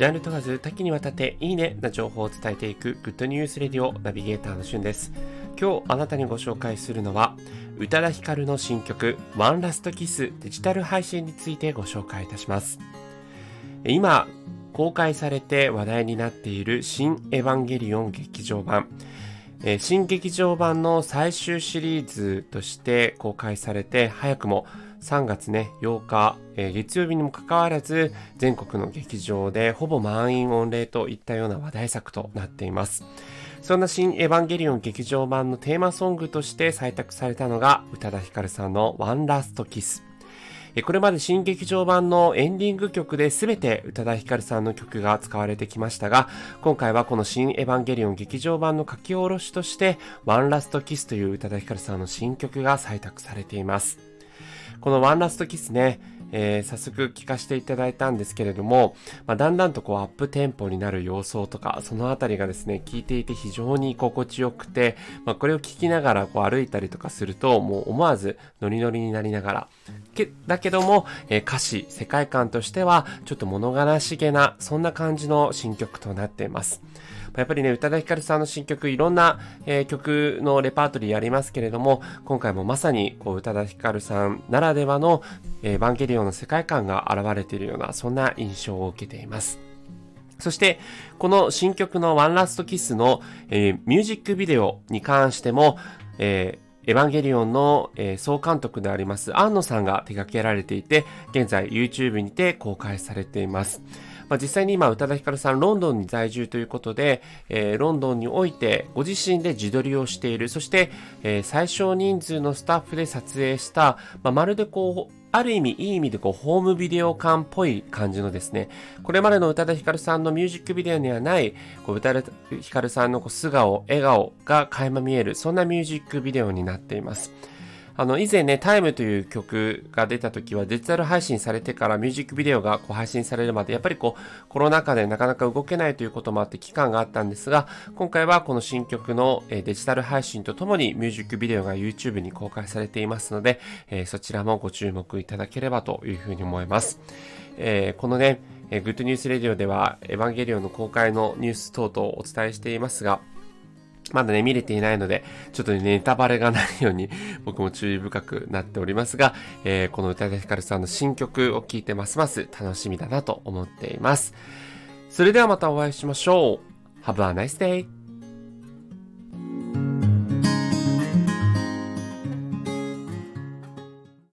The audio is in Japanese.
ジャンル問わず多岐にわたっていいねな情報を伝えていくグッドニュースレディオナビゲーターのしゅんです。今日あなたにご紹介するのは宇多田ヒカルの新曲ワンラストキスデジタル配信についてご紹介いたします。今公開されて話題になっている新エヴァンゲリオン劇場版新劇場版の最終シリーズとして公開されて早くも3月ね、8日、えー、月曜日にもかかわらず、全国の劇場でほぼ満員御礼といったような話題作となっています。そんな新エヴァンゲリオン劇場版のテーマソングとして採択されたのが、宇多田ヒカルさんのワンラストキス。これまで新劇場版のエンディング曲で全て宇多田ヒカルさんの曲が使われてきましたが、今回はこの新エヴァンゲリオン劇場版の書き下ろしとして、ワンラストキスという宇多田ヒカルさんの新曲が採択されています。このワンラストキスね、えー、早速聞かせていただいたんですけれども、まあ、だんだんとこうアップテンポになる様相とか、そのあたりがですね、聞いていて非常に心地よくて、まあ、これを聞きながらこう歩いたりとかすると、もう思わずノリノリになりながら、けだけども、えー、歌詞、世界観としてはちょっと物悲しげな、そんな感じの新曲となっています。やっぱりね、宇多田ヒカルさんの新曲、いろんな、えー、曲のレパートリーありますけれども、今回もまさに、こう、宇多田ヒカルさんならではの、えー、バンゲリオンの世界観が現れているような、そんな印象を受けています。そして、この新曲のワンラストキスの、えー、ミュージックビデオに関しても、えーエヴァンゲリオンの、えー、総監督であります安野さんが手掛けられていて、現在 YouTube にて公開されています。まあ、実際に今、宇多田ヒカルさん、ロンドンに在住ということで、えー、ロンドンにおいてご自身で自撮りをしている、そして、えー、最小人数のスタッフで撮影した、まあ、まるでこう、ある意味、いい意味でこう、ホームビデオ感っぽい感じのですね、これまでの宇多田ヒカルさんのミュージックビデオにはない、こう宇多田ヒカルさんのこう素顔、笑顔が垣間見える、そんなミュージックビデオになっています。あの、以前ね、タイムという曲が出た時はデジタル配信されてからミュージックビデオがこう配信されるまで、やっぱりこう、コロナ禍でなかなか動けないということもあって期間があったんですが、今回はこの新曲のデジタル配信とともにミュージックビデオが YouTube に公開されていますので、えそちらもご注目いただければというふうに思います。えー、このね、えグッドニュースレディオでは、エヴァンゲリオンの公開のニュース等々をお伝えしていますが、まだね、見れていないので、ちょっとね、ネタバレがないように 僕も注意深くなっておりますが、えー、この宇多田ヒカルさんの新曲を聴いてますます楽しみだなと思っています。それではまたお会いしましょう。Have a nice day!